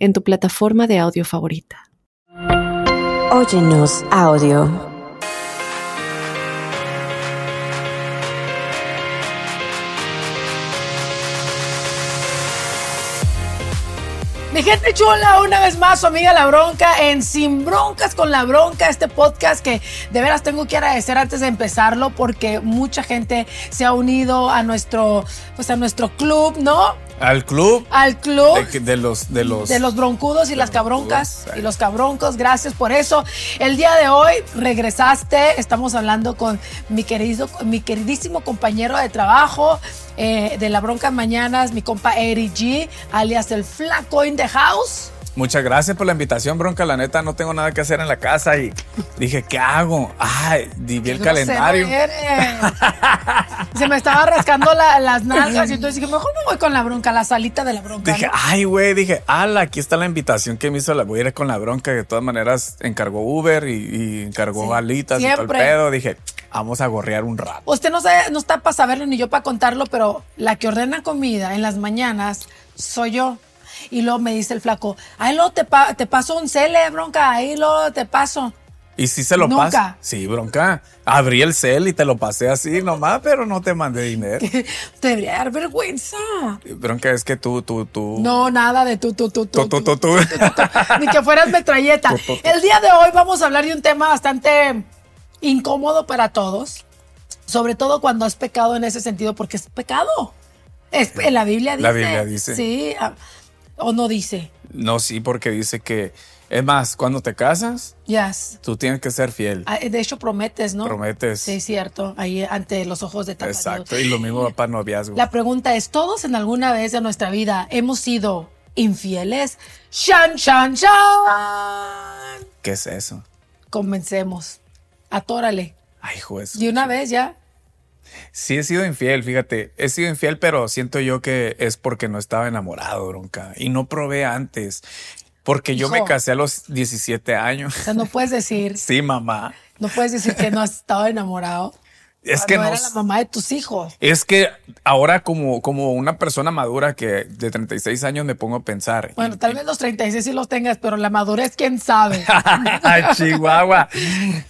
en tu plataforma de audio favorita. Óyenos audio. Mi gente chula, una vez más, su amiga La Bronca en Sin Broncas con La Bronca, este podcast que de veras tengo que agradecer antes de empezarlo porque mucha gente se ha unido a nuestro, pues a nuestro club, ¿no? Al club. Al club. De, de los, de los. De los broncudos y las cabroncas y los cabroncos, gracias por eso. El día de hoy regresaste, estamos hablando con mi querido, mi queridísimo compañero de trabajo eh, de la bronca mañanas, mi compa Eri G, alias el flaco in the house. Muchas gracias por la invitación, bronca. La neta, no tengo nada que hacer en la casa y dije, ¿qué hago? Ay, vi el calendario. Se me estaba rascando la- las nalgas y entonces dije, mejor me voy con la bronca, la salita de la bronca. Dije, ¿no? ay, güey, dije, ala, aquí está la invitación que me hizo la voy a ir con la bronca. que De todas maneras, encargó Uber y, y encargó Sí, alitas y todo el pedo. Dije, vamos a gorrear un rato. Usted no, sabe, no está para saberlo ni yo para contarlo, pero la que ordena comida en las mañanas soy yo. Y luego me dice el flaco, ahí luego te, pa- te paso un cele, bronca, ahí luego te paso. Y si se lo Nunca. pasa. Sí, bronca. Abrí el cel y te lo pasé así nomás, pero no te mandé dinero. Te debería dar vergüenza. Bronca, es que tú, tú, tú. No, nada de tú, tú, tú, tú. Tú, tú, tú. Ni que fueras metralleta. El día de hoy vamos a hablar de un tema bastante incómodo para todos. Sobre todo cuando has pecado en ese sentido, porque es pecado. Es, en la Biblia dice. La Biblia dice. Sí. O no dice. No, sí, porque dice que. Es más, cuando te casas, Yes. tú tienes que ser fiel. Ah, De hecho, prometes, ¿no? Prometes. Sí, cierto. Ahí ante los ojos de Tata Exacto. Dios. Y lo mismo para noviazgo. La pregunta es, ¿todos en alguna vez de nuestra vida hemos sido infieles? ¡Shan, shan, shan! ¿Qué es eso? Comencemos. Atórale. Ay, juez. De una vez ya. Sí he sido infiel, fíjate. He sido infiel, pero siento yo que es porque no estaba enamorado, bronca. Y no probé antes. Porque yo me casé a los 17 años. O sea, no puedes decir, Sí, mamá. no puedes decir que no has estado enamorado. Es que no. era la mamá de tus hijos. Es que ahora como, como una persona madura que de 36 años me pongo a pensar. Bueno, tal vez los 36 sí los tengas, pero la madurez, quién sabe. Chihuahua.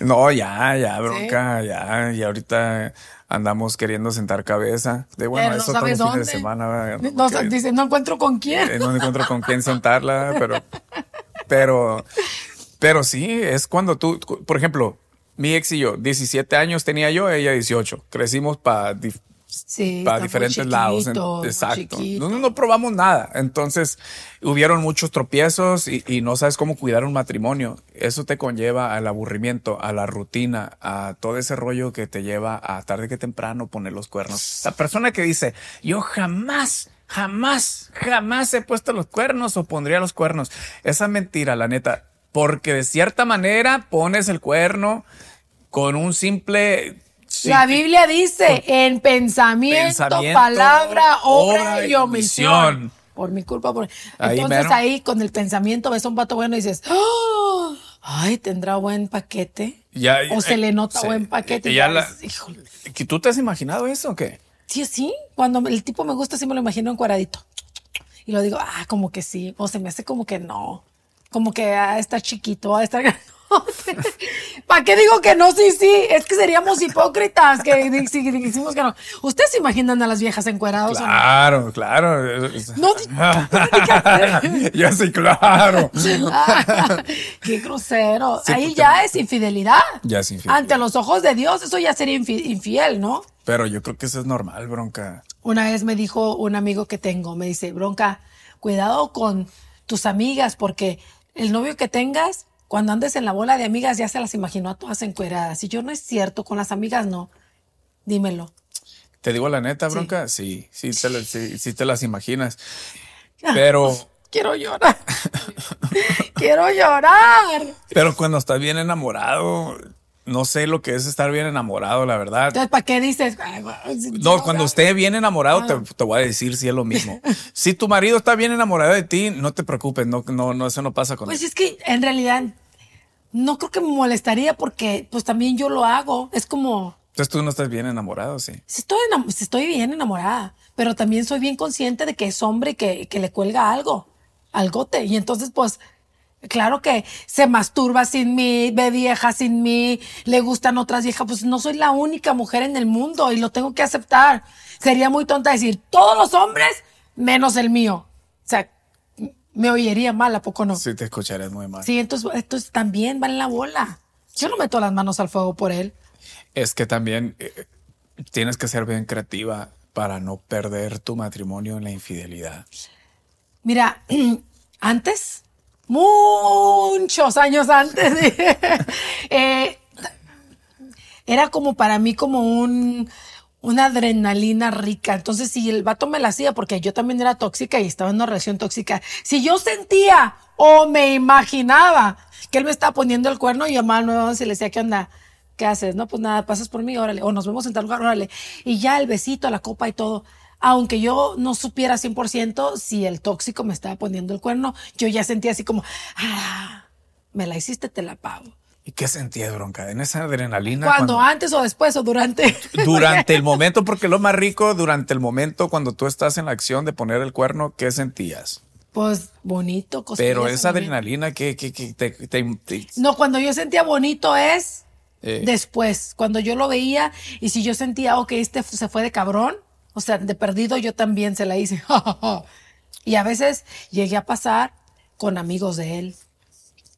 No, ya, ya, bronca, ya. Y ahorita andamos queriendo sentar cabeza. De bueno, Pero no eso todo sabes fin de semana. No, dice, no encuentro con quién. eh, no encuentro con quién sentarla, pero, pero, pero sí, es cuando tú, por ejemplo, mi ex y yo, 17 años tenía yo, ella 18. Crecimos para Sí, para diferentes lados. exacto. No, no probamos nada. Entonces, hubieron muchos tropiezos y, y no sabes cómo cuidar un matrimonio. Eso te conlleva al aburrimiento, a la rutina, a todo ese rollo que te lleva a tarde que temprano poner los cuernos. La persona que dice, yo jamás, jamás, jamás he puesto los cuernos o pondría los cuernos. Esa es mentira, la neta. Porque de cierta manera pones el cuerno con un simple... La Biblia dice, en pensamiento, Pensamiento, palabra, obra, obra y omisión. Por mi culpa. Por... Ahí Entonces mero. ahí con el pensamiento ves a un pato bueno y dices, ¡Oh! ay, tendrá buen paquete. Ya- o se eh, le nota sí. buen paquete. Y ya la- ves, híjole. ¿Que ¿Tú te has imaginado eso o qué? Sí, sí. Cuando el tipo me gusta, sí me lo imagino encuadradito. Y lo digo, ah, como que sí. O se me hace como que no. Como que ah, está chiquito, ah, está ¿Para qué digo que no? Sí, sí. Es que seríamos hipócritas que decimos que no. ¿Ustedes se imaginan a las viejas encueradas o no? Claro, claro. No, Yo sí, claro. Ah, qué grosero. Sí, Ahí ya es infidelidad. Ya es infidelidad. Ante los ojos de Dios, eso ya sería infi- infiel, ¿no? Pero yo creo que eso es normal, bronca. Una vez me dijo un amigo que tengo, me dice, Bronca, cuidado con tus amigas porque el novio que tengas, cuando andes en la bola de amigas, ya se las imaginó a todas encueradas. Y yo no es cierto, con las amigas no. Dímelo. Te digo la neta, bronca. Sí, sí, te, sí, sí te las imaginas. Pero Quiero llorar. quiero llorar. Pero cuando estás bien enamorado, no sé lo que es estar bien enamorado, la verdad. Entonces, ¿para qué dices? No, cuando esté bien enamorado, te, te, voy a decir si es lo mismo. si tu marido está bien enamorado de ti, no te preocupes, no, no, no eso no pasa con Pues él. es que en realidad no creo que me molestaría porque pues también yo lo hago. Es como, Entonces tú no estás bien enamorado, sí. si estoy, si estoy bien enamorada, pero también soy bien consciente de que es hombre y que, que le cuelga algo, algote. Y entonces, pues, claro que se masturba sin mí, ve vieja sin mí, le gustan otras viejas. Pues no soy la única mujer en el mundo y lo tengo que aceptar. Sería muy tonta decir todos los hombres menos el mío. O sea, me oiría mal, ¿a poco no? Sí, te escucharás muy mal. Sí, entonces, entonces también va en la bola. Yo no meto las manos al fuego por él. Es que también eh, tienes que ser bien creativa para no perder tu matrimonio en la infidelidad. Mira, antes, muchos años antes, eh, era como para mí como un una adrenalina rica. Entonces, si el vato me la hacía, porque yo también era tóxica y estaba en una relación tóxica, si yo sentía o me imaginaba que él me estaba poniendo el cuerno, yo llamaba al 911 y le decía, ¿qué onda? ¿Qué haces? No, pues nada, pasas por mí, órale. O nos vemos en tal lugar, órale. Y ya el besito, la copa y todo. Aunque yo no supiera 100% si el tóxico me estaba poniendo el cuerno, yo ya sentía así como, ah, me la hiciste, te la pago. ¿Y qué sentías, bronca? En esa adrenalina. Cuando antes o después o durante. Durante el momento, porque lo más rico, durante el momento cuando tú estás en la acción de poner el cuerno, ¿qué sentías? Pues bonito. Pero esa adrenalina que, que, que te, te- te- No, cuando yo sentía bonito es Eh. después, cuando yo lo veía y si yo sentía, ok, este se fue de cabrón, o sea, de perdido yo también se la hice. y a veces llegué a pasar con amigos de él.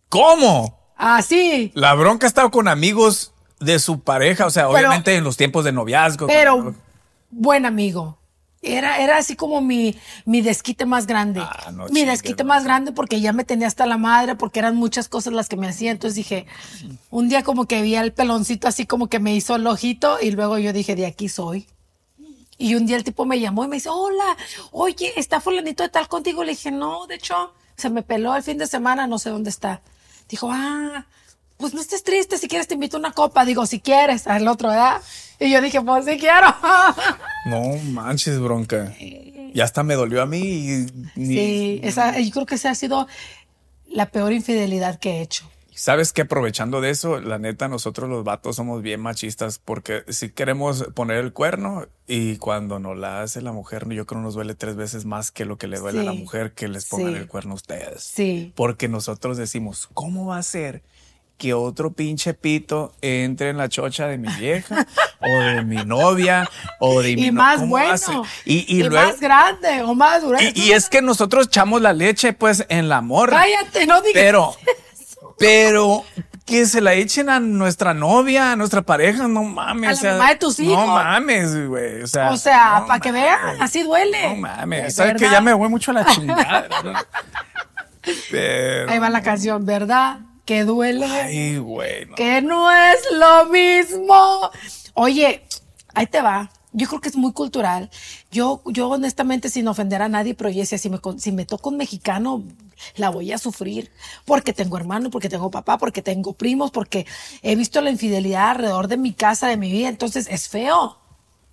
¿Cómo? Así, La bronca estaba con amigos de su pareja, o sea, Pero- obviamente en los tiempos de noviazgo. pero buen amigo. Era, era así como mi, mi desquite más grande. Ah, no mi desquite más grande porque ya me tenía hasta la madre, porque eran muchas cosas las que me hacía. Entonces dije, un día como que vi al peloncito así como que me hizo el ojito y luego yo dije, de aquí soy. Y un día el tipo me llamó y me dice, hola, oye, ¿está fulanito de tal contigo? Le dije, no, de hecho, se me peló el fin de semana, no sé dónde está. Dijo, ah, pues no estés triste, si quieres te invito a una copa. Digo, si quieres, al otro, ¿verdad? Y yo dije, pues sí quiero. No manches, bronca. Ya hasta me dolió a mí. y Sí, esa, yo creo que esa ha sido la peor infidelidad que he hecho. Sabes que aprovechando de eso, la neta, nosotros los vatos somos bien machistas porque si queremos poner el cuerno y cuando nos la hace la mujer, yo creo nos duele tres veces más que lo que le duele a la mujer que les pongan Sí. el cuerno a ustedes. Sí. Porque nosotros decimos, ¿cómo va a ser que otro pinche pito entre en la chocha de mi vieja o de mi novia o de mi Y más ¿cómo va a bueno. Y, y, luego, más grande o más y, y es que nosotros echamos la leche pues en la morra. Cállate, no digas. Pero, pero que se la echen a nuestra novia, a nuestra pareja, no mames. A la o sea, mamá de tus hijos. No mames, güey. O sea, O sea, no para que vean, así duele. No mames. Sabes que ya me voy mucho a la chingada. Ahí va la canción, ¿verdad? Que duele. ay, güey. no. que no es lo mismo. Oye, ahí te va. Yo creo que es muy cultural. Yo, yo honestamente, sin ofender a nadie, pero yo decía, si me, con- si me toca un mexicano, la voy a sufrir. Porque tengo hermano, porque tengo papá, porque tengo primos, porque he visto la infidelidad alrededor de mi casa, de mi vida. Entonces, es feo.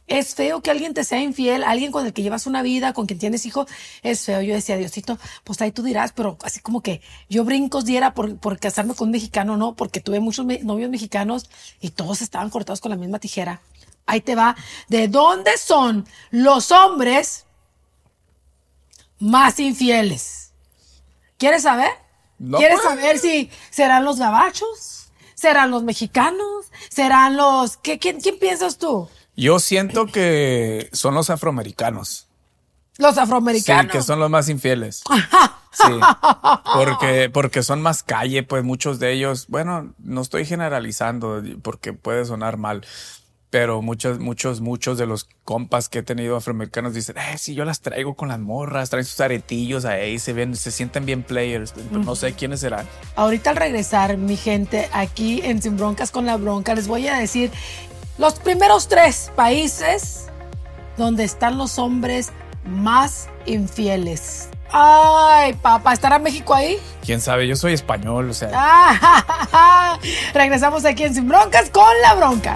Es feo que alguien te sea infiel, alguien con el que llevas una vida, con quien tienes hijos, es feo. Yo decía, Diosito, pues ahí tú dirás, pero así como que yo brincos diera por, por casarme con un mexicano, no, porque tuve muchos novios mexicanos y todos estaban cortados con la misma tijera. Ahí te va. ¿De dónde son los hombres más infieles? ¿Quieres saber? No, ¿Quieres saber si serán los gabachos? ¿Serán los mexicanos? ¿Serán los... ¿Qué, quién, quién piensas tú? Yo siento que son los afroamericanos. Los Sí, afroamericanos. que son los más infieles. Sí, porque, porque son más calle, pues muchos de ellos, bueno, no estoy generalizando porque puede sonar mal, pero muchos, muchos, muchos de los compas que he tenido afroamericanos dicen, eh, sí, yo las traigo con las morras, traen sus aretillos ahí, se ven, se sienten bien players, no sé quiénes serán. Ahorita al regresar, mi gente, aquí en Sin Broncas con la Bronca, les voy a decir los primeros tres países donde están los hombres más infieles. Ay, papá, ¿estará México ahí? Quién sabe, yo soy español, o sea. Ah, Regresamos aquí en Sin Broncas con la bronca.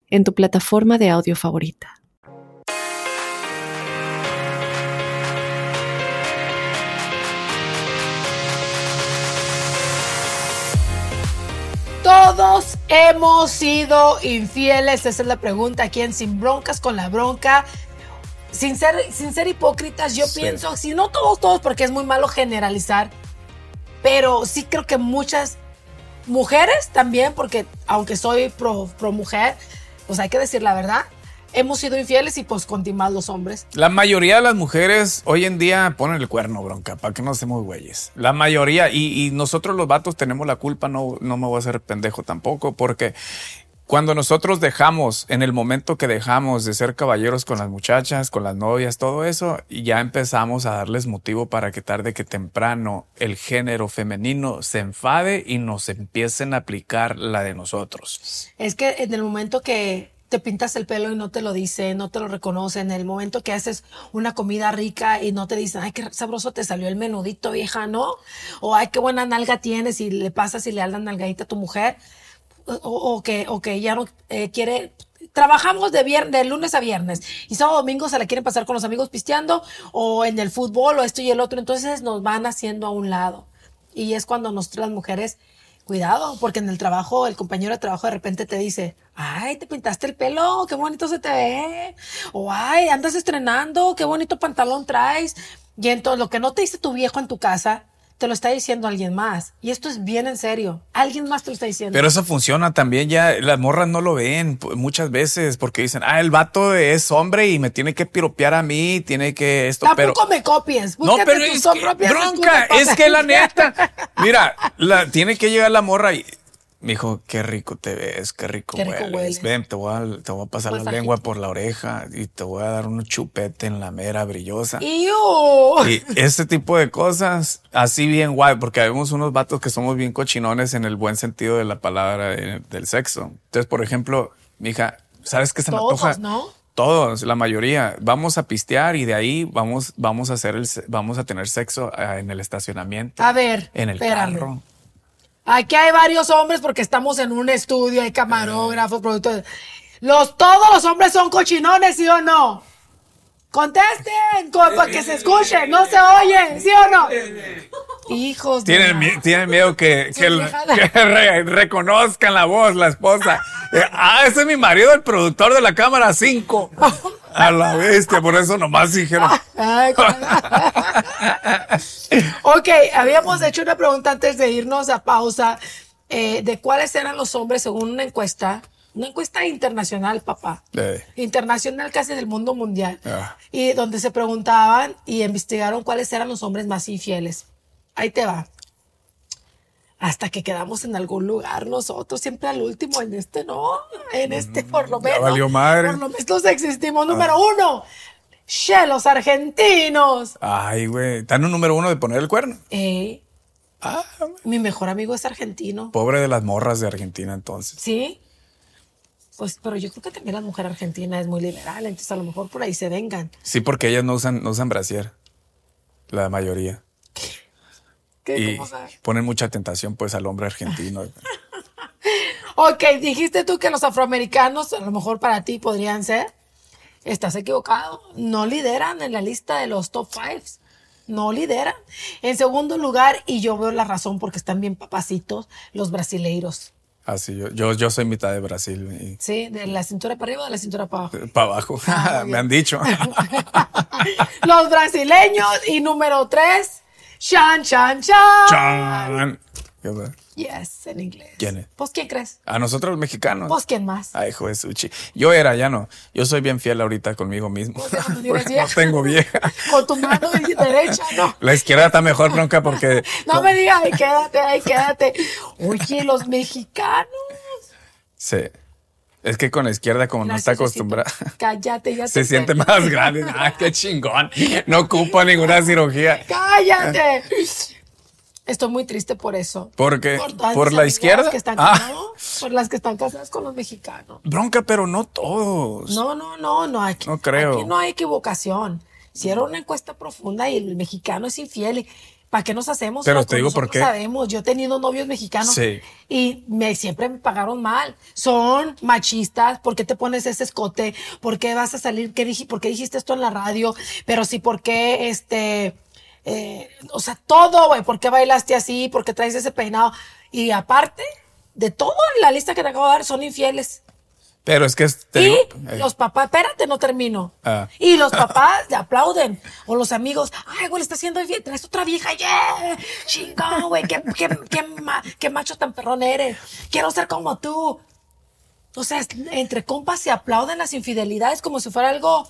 en tu plataforma de audio favorita. Todos hemos sido infieles, esa es la pregunta aquí en Sin Broncas con la Bronca. Sin ser, sin ser hipócritas, yo Sí. pienso, si no todos, todos, porque es muy malo generalizar, pero sí creo que muchas mujeres también, porque aunque soy pro, pro mujer, pues hay que decir la verdad, hemos sido infieles y pues con más los hombres. La mayoría de las mujeres hoy en día ponen el cuerno, bronca, para que no seamos güeyes. La mayoría, y, y nosotros los vatos tenemos la culpa, no, no me voy a hacer pendejo tampoco, porque cuando nosotros dejamos, en el momento que dejamos de ser caballeros con las muchachas, con las novias, todo eso, y ya empezamos a darles motivo para que tarde que temprano el género femenino se enfade y nos empiecen a aplicar la de nosotros. Es que en el momento que te pintas el pelo y no te lo dicen, no te lo reconocen, en el momento que haces una comida rica y no te dicen, ay, qué sabroso te salió el menudito, vieja, ¿no? O ay, qué buena nalga tienes y le pasas y le das la nalgadita a tu mujer, o, que, o que ya no eh, quiere... Trabajamos de, de lunes a viernes y sábado domingo se la quieren pasar con los amigos pisteando o en el fútbol o esto y el otro, entonces nos van haciendo a un lado. Y es cuando nosotras las mujeres Cuidado, porque en el trabajo, el compañero de trabajo de repente te dice, ay, te pintaste el pelo, qué bonito se te ve. O ay, andas estrenando, qué bonito pantalón traes. Y entonces lo que no te dice tu viejo en tu casa, te lo está diciendo alguien más. Y esto es bien en serio. Alguien más te lo está diciendo. Pero eso funciona también ya. Las morras no lo ven muchas veces porque dicen, ah, el vato es hombre y me tiene que piropear a mí, tiene que esto, pero. Tampoco me copies. No, Búscate pero tus es son que, bronca, es que la neta, mira, la, tiene que llegar la morra y me dijo, qué rico te ves, qué rico, Qué rico hueles. hueles. Ven, te voy, a, te voy a pasar la lengua por la oreja y te voy a dar un chupete en la mera brillosa. ¡Iu! Y ese tipo de cosas, así bien guay, porque vemos unos vatos que somos bien cochinones en el buen sentido de la palabra del sexo. Entonces, por ejemplo, mija, ¿sabes qué se me Todos, antoja? ¿no? Todos, la mayoría. Vamos a pistear y de ahí vamos, vamos a hacer el, vamos a tener sexo ah, en el estacionamiento. A ver, En el espérame. carro. Aquí hay varios hombres porque estamos en un estudio, hay camarógrafos, productores. Los, todos los hombres son cochinones, ¿sí o no? Contesten, co- para que se escuche, no se oye, ¿sí o no? Hijos de Tienen, tienen miedo que, que, el- que re- reconozcan la voz, la esposa. Ah, ese es mi marido, el productor de la cámara 5. A la bestia, por eso nomás dijeron. Ok, habíamos hecho una pregunta antes de irnos a pausa eh, de cuáles eran los hombres según una encuesta, una encuesta internacional, papá. Eh. Internacional casi del mundo mundial. Ah. Y donde se preguntaban y investigaron cuáles eran los hombres más infieles. Ahí te va. Hasta que quedamos en algún lugar nosotros, siempre al último, en este no, en este por lo Mm, ya menos. valió madre. Por lo menos existimos. Número uno, Che, los argentinos. Ay, güey. Están un número uno de poner el cuerno. Eh, Ah, mi mejor amigo es argentino. pobre de las morras de Argentina entonces. ¿Sí? Pues, pero yo creo que también la mujer argentina es muy liberal, entonces a lo mejor por ahí se vengan. Sí, porque ellas no usan, no usan brasier. La mayoría. ¿Qué? Y ponen mucha tentación pues al hombre argentino. Ok, dijiste tú que los afroamericanos, a lo mejor para ti podrían ser. Estás equivocado. No lideran en la lista de los top fives. No lideran. En segundo lugar, y yo veo la razón porque están bien papacitos, los brasileiros. Así, yo, yo, yo soy mitad de Brasil ¿Sí? De la cintura para arriba o de la cintura para abajo. para abajo. Ah, Me han dicho. los brasileños. Y número tres, Chan, Chan, Chan. Chan. ¿Qué pasa? Yes, en inglés. ¿Quién es? Pues, ¿quién crees? A nosotros los mexicanos. Pues, ¿quién más? Ay, hijo de sushi. Yo era, ya no. Yo soy bien fiel ahorita conmigo mismo. No Porque no tengo vieja. Con tu mano derecha, ¿no? La izquierda está mejor, bronca, porque. No me digas, ay, quédate, ay, quédate. Oye, los mexicanos. Sí. Es que con la izquierda, como no está acostumbrada, Cállate, ya se te siente más grande. Ah, qué chingón. No ocupo ninguna cirugía. ¡Cállate! Estoy muy triste por eso. ¿Por qué? todas ¿Por la izquierda? Que están, Ah. por las que están casadas con los mexicanos. Bronca, pero no todos. No, no, no, no. Aquí, No creo. Aquí no hay equivocación. Hicieron una encuesta profunda y el mexicano es infiel. y ¿Para qué nos hacemos? Pero te digo por qué. sabemos. Yo he tenido novios mexicanos Sí. y me, siempre me pagaron mal. Son machistas. ¿Por qué te pones ese escote? ¿Por qué vas a salir? ¿Qué dije? ¿Por qué dijiste esto en la radio? Pero sí, ¿por qué este... eh, o sea, todo, güey. ¿Por qué bailaste así? ¿Por qué traes ese peinado? Y aparte de todo la lista que te acabo de dar, son infieles. Pero es que te y digo. eh, los papás, espérate, no termino. Ah. Y los papás te aplauden. O los amigos, ay, güey, le está haciendo bien, traes otra vieja, yeah, chingón, güey, qué, qué, qué, ma- qué macho tan perrón eres. Quiero ser como tú. O sea, entre compas se aplauden las infidelidades como si fuera algo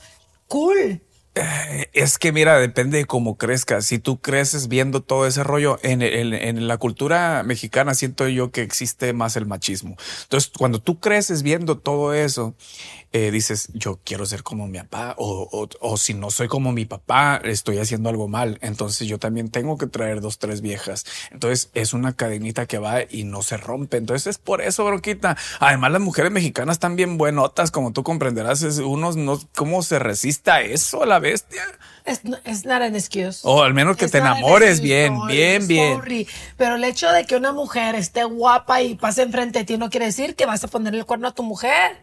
cool. Es que mira, depende de cómo crezcas. Si tú creces viendo todo ese rollo, en, la cultura mexicana siento yo que existe más el machismo. Entonces, cuando tú creces viendo todo eso, eh, dices, yo quiero ser como mi papá, o, si no soy como mi papá, estoy haciendo algo mal. Entonces yo también tengo que traer dos, tres viejas. Entonces es una cadenita que va y no se rompe. Entonces es por eso, bronquita. Además, las mujeres mexicanas están bien buenotas, como tú comprenderás. Unos no, ¿cómo se resiste a eso, la bestia? Es, es not an excuse. O al menos que te enamores excuse, bien, sorry, bien, bien. sorry. Pero el hecho de que una mujer esté guapa y pase enfrente de ti no quiere decir que vas a poner el cuerno a tu mujer.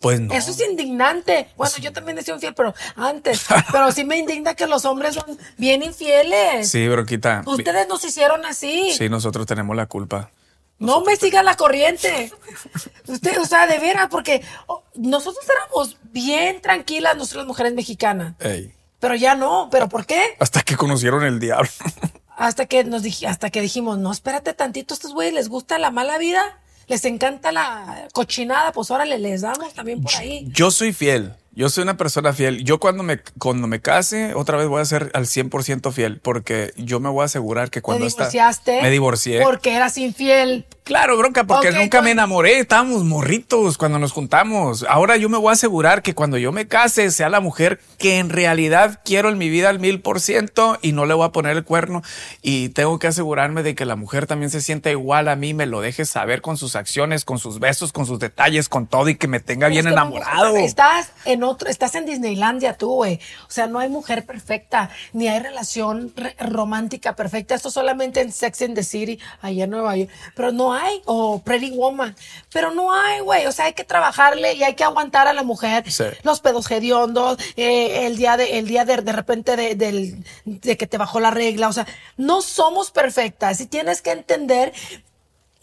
Pues no. Eso es indignante. Bueno, yo también he sido infiel, pero antes. Pero sí me indigna que los hombres son bien infieles. Sí, bronquita. Ustedes nos hicieron así. Sí, nosotros tenemos la culpa. No me siga la corriente. Usted, o sea, de veras, porque nosotros éramos bien tranquilas, nosotras mujeres mexicanas. Ey. Pero ya no. ¿Pero por qué? Hasta que conocieron el diablo. Hasta que nos dij- hasta que dijimos, no, espérate tantito, a estos güeyes les gusta la mala vida, les encanta la cochinada, pues órale, les damos también por ahí. Yo soy fiel. Yo soy una persona fiel. Yo cuando me, cuando me case, otra vez voy a ser al 100% fiel, porque yo me voy a asegurar que cuando Te está- divorciaste. me divorcié. Porque eras infiel. Claro, bronca, porque nunca me enamoré. Estábamos morritos cuando nos juntamos. Ahora yo me voy a asegurar que cuando yo me case sea la mujer que en realidad quiero en mi vida al mil por ciento y no le voy a poner el cuerno. Y tengo que asegurarme de que la mujer también se sienta igual a mí, me lo deje saber con sus acciones, con sus besos, con sus detalles, con todo y que me tenga bien Es enamorado. Estás en otro, estás en Disneylandia tú, güey. O sea, no hay mujer perfecta, ni hay relación re- romántica perfecta. Esto solamente en Sex and the City, allá en Nueva York. Pero no hay, o Pretty Woman. Pero no hay, güey. O sea, hay que trabajarle y hay que aguantar a la mujer. Sí. Los pedos hediondos, eh, el día de, el día de, de repente de, del- de que te bajó la regla. O sea, no somos perfectas y tienes que entender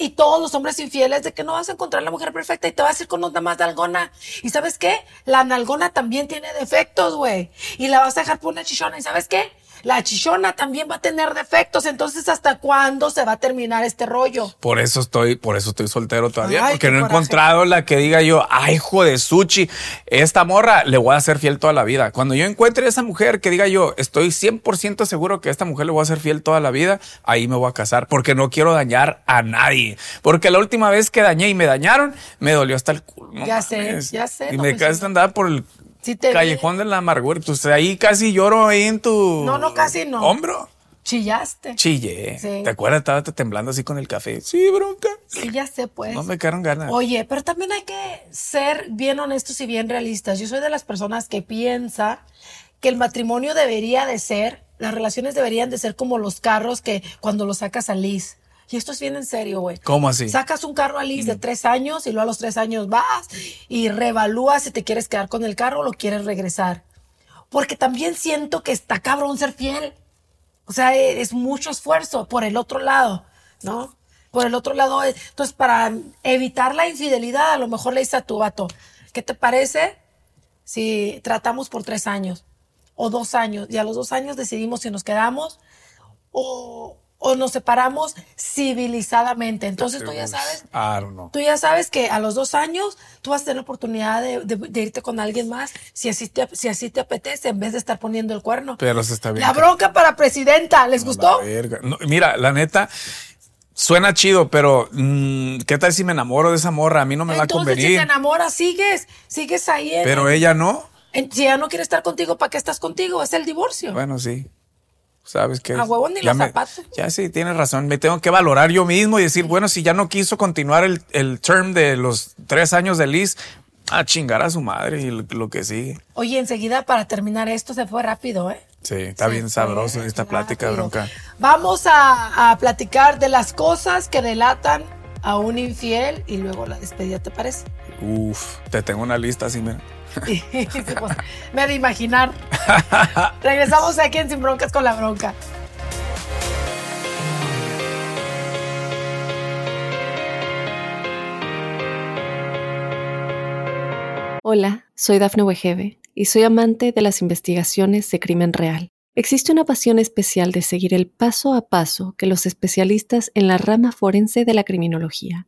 y todos los hombres infieles de que no vas a encontrar la mujer perfecta y te vas a ir con una más nalgona. ¿Y sabes qué? La nalgona también tiene defectos, güey. Y la vas a dejar por una chichona. ¿Y sabes qué? La chichona también va a tener defectos. Entonces, ¿hasta cuándo se va a terminar este rollo? Por eso estoy, por eso estoy soltero todavía, Ay, porque no he coraje. encontrado la que diga yo, ay, hijo de sushi, esta morra le voy a ser fiel toda la vida. Cuando yo encuentre esa mujer que diga yo, estoy 100% seguro que a esta mujer le voy a ser fiel toda la vida, ahí me voy a casar, porque no quiero dañar a nadie. Porque la última vez que dañé y me dañaron, me dolió hasta el culo. no Ya sé, ya sé, Y no, me pues, quedaste sí. andar por el Sí te vi. callejón de la amargura. Pues ahí casi lloro ahí en tu No, no, casi no. hombro. Chillaste. Chille. Sí. ¿Te acuerdas? Estaba temblando así con el café. Sí, bronca. Sí, ya sé, pues. No me quedaron ganas. Oye, pero también hay que ser bien honestos y bien realistas. Yo soy de las personas que piensa que el matrimonio debería de ser, las relaciones deberían de ser como los carros que cuando los sacas a lease. Y esto es bien en serio, güey. ¿Cómo así? Sacas un carro a lease de tres años y luego a los tres años vas y reevalúas si te quieres quedar con el carro o lo quieres regresar. Porque también siento que está cabrón ser fiel. O sea, e- es mucho esfuerzo por el otro lado, ¿no? Por el otro lado. eh, Entonces, para evitar la infidelidad, a lo mejor le dices a tu vato, ¿qué te parece si tratamos por tres años o dos años? Y a los dos años decidimos si nos quedamos o, o nos separamos civilizadamente. Entonces tú ya sabes, tú ya sabes que a los dos años tú vas a tener la oportunidad de, de- de irte con alguien más si así, te, si así te apetece en vez de estar poniendo el cuerno. Pero se está bien. La bronca para presidenta, ¿les gustó? verga. No, mira, la neta, suena chido, pero mm, ¿qué tal si me enamoro de esa morra? A mí no me va a Entonces, si te convenir. enamoras, sigues, sigues ahí. en- Pero ella no. en- si ella no quiere estar contigo, ¿para qué estás contigo? Es el divorcio. Bueno, sí. ¿Sabes qué? A huevo ni Ya los me- zapatos. Ya sí, tienes razón. Me tengo que valorar yo mismo y decir, bueno, si ya no quiso continuar el, el term de los tres años de Liz, a chingar a su madre y lo, lo que sigue. Oye, enseguida para terminar esto se fue rápido, ¿eh? Sí, está Se bien sabroso esta plática, rápido. bronca. Vamos a, a platicar de las cosas que delatan a un infiel y luego la despedida, ¿te parece? Uf, te tengo una lista así, mira. Sí, pues, me de imaginar. Regresamos aquí en Sin Broncas con la Bronca. Hola, soy Dafne Wegebe y soy amante de las investigaciones de crimen real. Existe una pasión especial de seguir el paso a paso que los especialistas en la rama forense de la criminología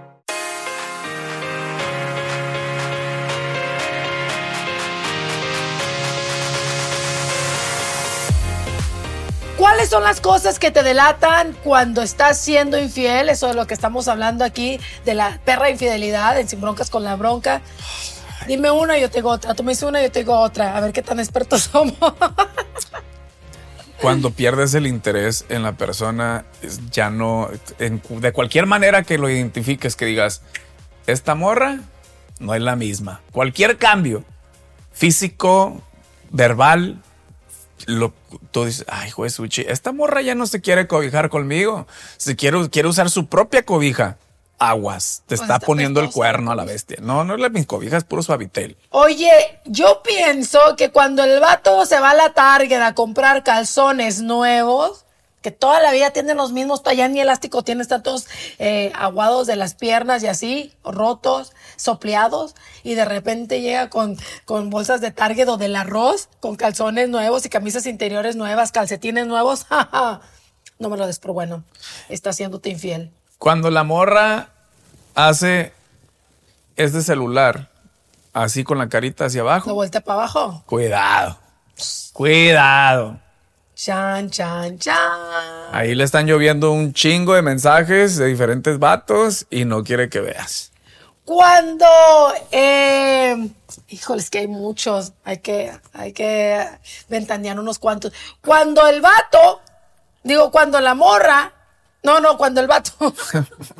¿Cuáles son las cosas que te delatan cuando estás siendo infiel? Eso es lo que estamos hablando aquí, de la perra infidelidad en Sin Broncas con la Bronca. Dime una, yo te digo otra. Tú me dices una, yo te digo otra. A ver qué tan expertos somos. Cuando pierdes el interés en la persona, ya no, de cualquier manera que lo identifiques, que digas, esta morra no es la misma. Cualquier cambio físico, verbal, lo, tú dices, ay, juez Suchi, esta morra ya no se quiere cobijar conmigo. Se quiere, quiere usar su propia cobija. Aguas, te Pues está está poniendo el cuerno a la bestia. No, no es la mi cobija, es puro suavitel. Oye, yo pienso que cuando el vato se va a la Target a comprar calzones nuevos, que toda la vida tienen los mismos, ya ni elástico tiene, están todos eh, aguados de las piernas y así, rotos, sopleados, y de repente llega con, con bolsas de Target o del arroz, con calzones nuevos y camisas interiores nuevas, calcetines nuevos. No me lo des por bueno, está haciéndote infiel. Cuando la morra hace este celular así con la carita hacia ¿Lo abajo, vuelta para abajo? cuidado. Cuidado. Chan, chan, chan. Ahí le están lloviendo un chingo de mensajes de diferentes vatos y no quiere que veas. Cuando, eh, híjoles, que hay muchos, hay que, hay que ventanear unos cuantos. Cuando el vato, digo, cuando la morra, no, no, cuando el vato,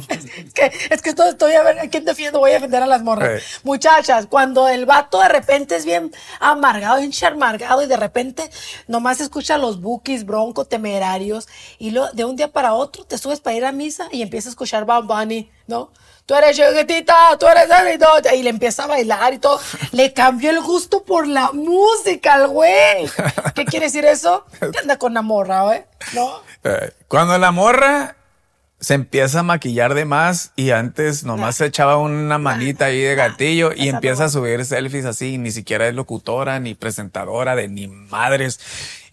es que, es que estoy, estoy a ver a quién defiendo, voy a defender a las morras. Eh. Muchachas, cuando el vato de repente es bien amargado, bien charmargado y de repente nomás escucha los bookies, bronco, temerarios y lo, de un día para otro te subes para ir a misa y empiezas a escuchar Bad Bunny, ¿no? Tú eres chiquitita, tú eres bonita", y le empieza a bailar y todo. Le cambió el gusto por la música al güey. ¿Qué quiere decir eso? Que anda con la morra, güey, ¿no? Eh, Cuando la morra se empieza a maquillar de más y antes nomás se echaba una manita ahí de gatillo y esa empieza a subir selfies así, ni siquiera es locutora, ni presentadora de ni madres.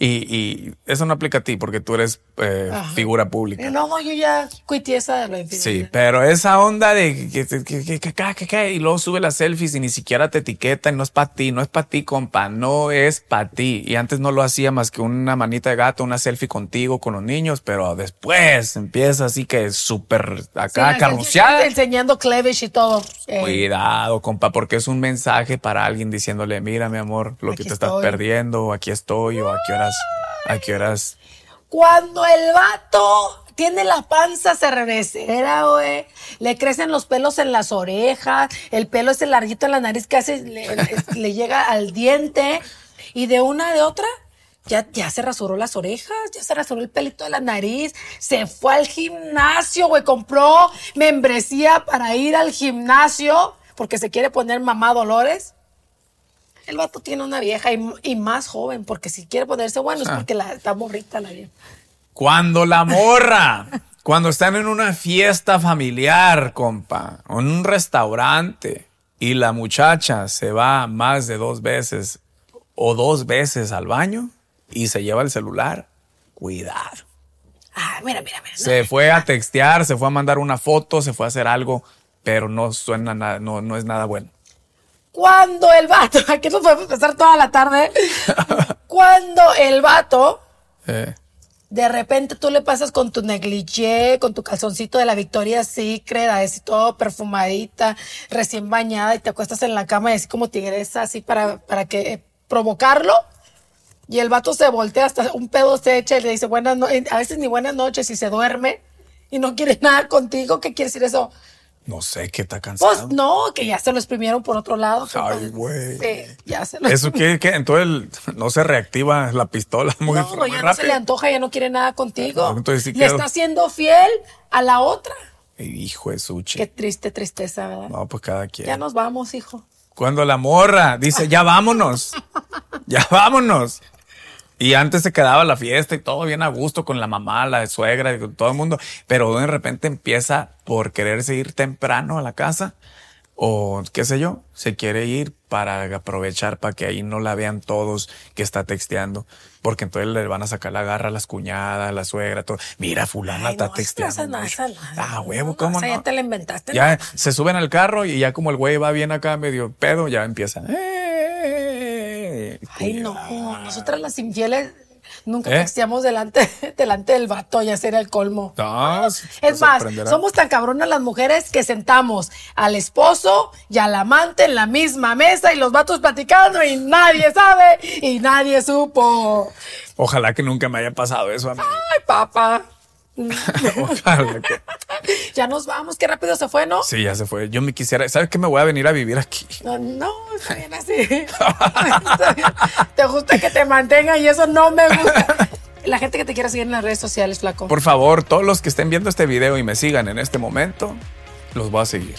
Y, y, eso no aplica a ti porque tú eres eh, figura pública. No, yo ya cuité esa de la. Sí, pero esa onda de que, que, que, que, y luego sube las selfies y ni siquiera te etiquetan, no es para ti, no es para ti, compa, no es para ti. Y antes no lo hacía más que una manita de gato, una selfie contigo, con los niños, pero después empieza así que súper acá sí, carruciada. Enseñando clevis y todo. Eh. Cuidado, compa, porque es un mensaje para alguien diciéndole, mira, mi amor, lo que te estás perdiendo, aquí estoy, o aquí ahora a qué horas. Cuando el vato tiene la panza cervecera, güey, le crecen los pelos en las orejas, el pelo ese larguito en la nariz que hace, le- le llega al diente, y de una de otra, ya, ya se rasuró las orejas, ya se rasuró el pelito de la nariz, se fue al gimnasio, güey, compró membresía para ir al gimnasio, porque se quiere poner mamá Dolores. El vato tiene una vieja y, y más joven, porque si quiere ponerse bueno es Ah. porque la, está morrita la vieja. Cuando la morra, cuando están en una fiesta familiar, compa, o en un restaurante, y la muchacha se va más de dos veces o dos veces al baño y se lleva el celular, cuidado. Ah, mira, mira, mira. Se fue a textear, se fue a mandar una foto, se fue a hacer algo, pero no suena nada, no, no es nada bueno. Cuando el vato, aquí nos podemos pasar toda la tarde. Cuando el vato, Eh, de repente tú le pasas con tu negligé, con tu calzoncito de la Victoria Secret, así todo perfumadita, recién bañada, y te acuestas en la cama y así como tigresa, así para, para que eh, provocarlo. Y el vato se voltea, hasta un pedo se echa y le dice buenas noches, a veces ni buenas noches y se duerme y no quiere nada contigo. ¿Qué quiere decir eso? No sé qué está cansado. Pues no, que ya se lo exprimieron por otro lado. Ay, güey. Sí, ya se lo Eso que, que entonces el- no se reactiva la pistola muy, No, muy ya no se le antoja, ya no quiere nada contigo. No, entonces sí le está siendo fiel a la otra. Hijo de sushi. Qué triste tristeza, ¿verdad? No, pues cada quien. Ya nos vamos, hijo. Cuando la morra dice, ya vámonos, ya vámonos. Y antes se quedaba la fiesta y todo bien a gusto con la mamá, la suegra y con todo el mundo. Pero de repente empieza por quererse ir temprano a la casa o qué sé yo, se quiere ir para aprovechar para que ahí no la vean todos que está texteando. Porque entonces le van a sacar la garra a las cuñadas, a la suegra, todo. Mira, fulana Ay, está no, texteando. no, mucho. no, Ah, huevo, no, ¿cómo no? ya te la inventaste, Ya se suben al carro y ya como el güey va bien acá medio pedo, ya empieza. "Eh". Ay, no. Nosotras las infieles nunca ¿Eh? texteamos delante, delante del vato, ya sería el colmo. No, Es más, somos tan cabronas las mujeres que sentamos al esposo y al amante en la misma mesa y los vatos platicando y nadie sabe y nadie supo. Ojalá que nunca me haya pasado eso a mí. Ay, papá. Ojalá que. Ya nos vamos, qué rápido se fue, ¿no? Sí, ya se fue. Yo me quisiera. ¿Sabes qué? Me voy a venir a vivir aquí. No, no, está bien así. Te gusta que te mantenga y eso no me gusta. La gente que te quiera seguir en las redes sociales, flaco. Por favor, todos los que estén viendo este video y me sigan en este momento, los voy a seguir.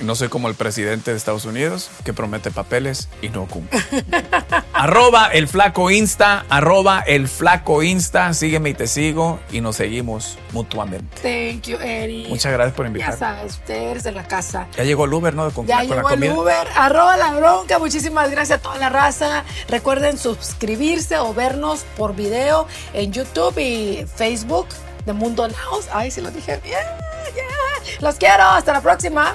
No soy como el presidente de Estados Unidos que promete papeles y no cumple. arroba el flaco insta, arroba el flaco insta, sígueme y te sigo y nos seguimos mutuamente. Thank you, Eri. Muchas gracias por Ya invitarme. sabes, usted eres de la casa. Ya llegó el Uber, ¿no? Con, Ya con la llegó el comida. Uber, arroba la bronca. Muchísimas gracias a toda la raza. Recuerden suscribirse o vernos por video en YouTube y Facebook de Mundo Naos. Ay, sí lo dije bien. ya. Los quiero. Hasta la próxima.